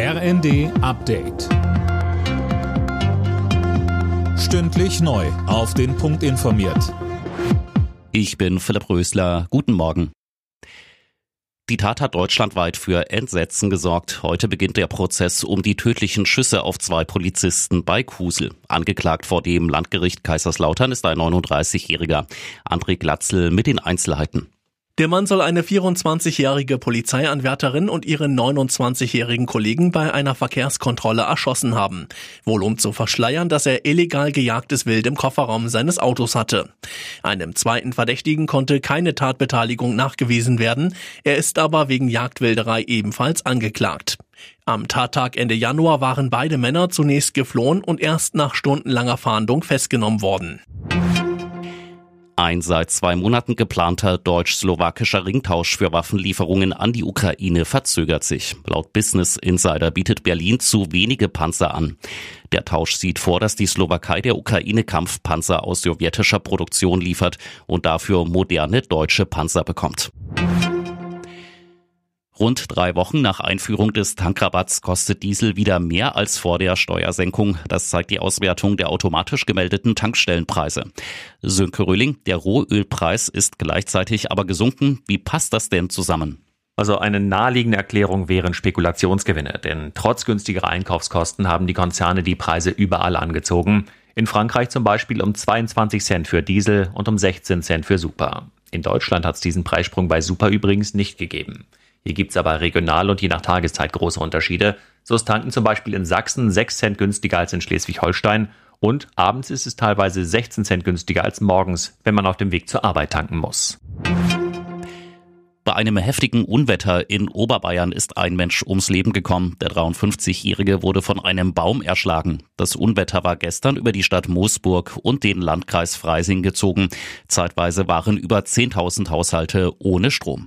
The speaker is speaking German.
RND Update. Stündlich neu. Auf den Punkt informiert. Ich bin Philipp Rösler. Guten Morgen. Die Tat hat deutschlandweit für Entsetzen gesorgt. Heute beginnt der Prozess um die tödlichen Schüsse auf zwei Polizisten bei Kusel. Angeklagt vor dem Landgericht Kaiserslautern ist ein 39-Jähriger. André Glatzel mit den Einzelheiten. Der Mann soll eine 24-jährige Polizeianwärterin und ihren 29-jährigen Kollegen bei einer Verkehrskontrolle erschossen haben. Wohl um zu verschleiern, dass er illegal gejagtes Wild im Kofferraum seines Autos hatte. Einem zweiten Verdächtigen konnte keine Tatbeteiligung nachgewiesen werden. Er ist aber wegen Jagdwilderei ebenfalls angeklagt. Am Tattag Ende Januar waren beide Männer zunächst geflohen und erst nach stundenlanger Fahndung festgenommen worden. Ein seit zwei Monaten geplanter deutsch-slowakischer Ringtausch für Waffenlieferungen an die Ukraine verzögert sich. Laut Business Insider bietet Berlin zu wenige Panzer an. Der Tausch sieht vor, dass die Slowakei der Ukraine Kampfpanzer aus sowjetischer Produktion liefert und dafür moderne deutsche Panzer bekommt. Rund drei Wochen nach Einführung des Tankrabatts kostet Diesel wieder mehr als vor der Steuersenkung. Das zeigt die Auswertung der automatisch gemeldeten Tankstellenpreise. Sönke Röhling, der Rohölpreis ist gleichzeitig aber gesunken. Wie passt das denn zusammen? Also eine naheliegende Erklärung wären Spekulationsgewinne, denn trotz günstigerer Einkaufskosten haben die Konzerne die Preise überall angezogen. In Frankreich zum Beispiel um 22 Cent für Diesel und um 16 Cent für Super. In Deutschland hat es diesen Preissprung bei Super übrigens nicht gegeben. Hier gibt es aber regional und je nach Tageszeit große Unterschiede. So ist Tanken zum Beispiel in Sachsen 6 Cent günstiger als in Schleswig-Holstein und abends ist es teilweise 16 Cent günstiger als morgens, wenn man auf dem Weg zur Arbeit tanken muss. Bei einem heftigen Unwetter in Oberbayern ist ein Mensch ums Leben gekommen. Der 53-Jährige wurde von einem Baum erschlagen. Das Unwetter war gestern über die Stadt Moosburg und den Landkreis Freising gezogen. Zeitweise waren über 10.000 Haushalte ohne Strom.